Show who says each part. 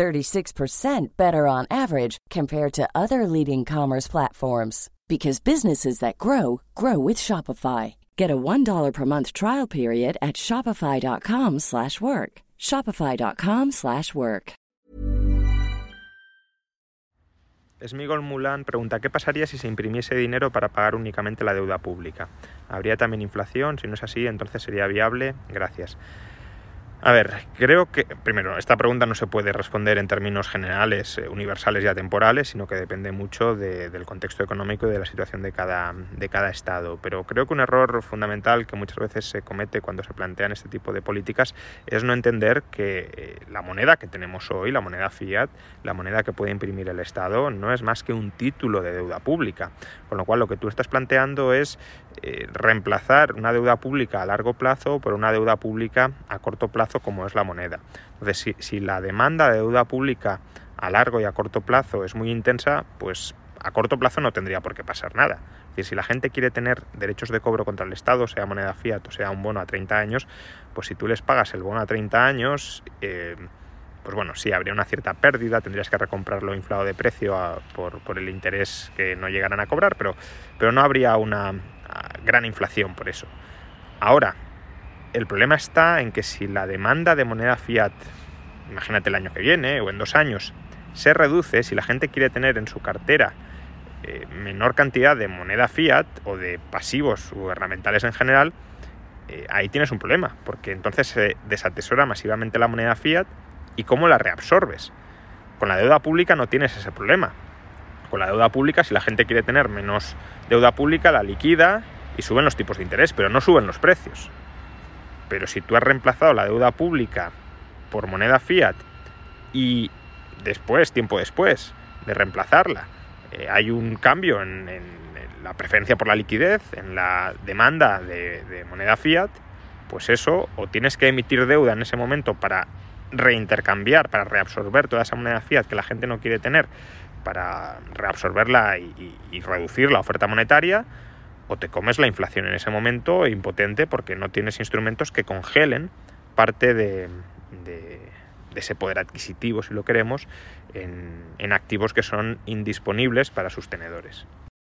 Speaker 1: 36% better on average compared to other leading commerce platforms because businesses that grow grow with Shopify. Get a $1 per month trial period at shopify.com/work. shopify.com/work.
Speaker 2: Smigol Mulan pregunta qué pasaría si se imprimiese dinero para pagar únicamente la deuda pública. ¿Habría también inflación? Si no es así, entonces sería viable. Gracias. A ver, creo que, primero, esta pregunta no se puede responder en términos generales, eh, universales y atemporales, sino que depende mucho del contexto económico y de la situación de cada, de cada Estado. Pero creo que un error fundamental que muchas veces se comete cuando se plantean este tipo de políticas es no entender que eh, la moneda que tenemos hoy, la moneda fiat, la moneda que puede imprimir el Estado, no es más que un título de deuda pública. Con lo cual, lo que tú estás planteando es eh, reemplazar una deuda pública a largo plazo por una deuda pública a corto plazo como es la moneda. Entonces, si, la demanda de deuda pública a largo y a corto plazo es muy intensa, pues a corto plazo no tendría por qué pasar nada. Es decir, si la gente quiere tener derechos de cobro contra el Estado, sea moneda fiat o sea un bono a 30 años, pues si tú les pagas el bono a 30 años, eh, pues bueno, sí, habría una cierta pérdida, tendrías que recomprarlo inflado de precio por, por, el interés que no llegaran a cobrar, pero no habría una gran inflación por eso. Ahora, el problema está en que si la demanda de moneda fiat, imagínate el año que viene o en dos años, se reduce, si la gente quiere tener en su cartera eh, menor cantidad de moneda fiat o de pasivos gubernamentales en general, eh, ahí tienes un problema, porque entonces se desatesora masivamente la moneda fiat y cómo la reabsorbes. Con la deuda pública no tienes ese problema. Con la deuda pública, si la gente quiere tener menos deuda pública, la liquida y suben los tipos de interés, pero no suben los precios. Pero si tú has reemplazado la deuda pública por moneda fiat y después, tiempo después de reemplazarla, eh, hay un cambio en, la preferencia por la liquidez, en la demanda de, de moneda fiat, pues eso, o tienes que emitir deuda en ese momento para reintercambiar, para reabsorber toda esa moneda fiat que la gente no quiere tener, para reabsorberla y reducir la oferta monetaria, o te comes la inflación en ese momento impotente porque no tienes instrumentos que congelen parte de, ese poder adquisitivo, si lo queremos, en, en activos que son indisponibles para sus tenedores.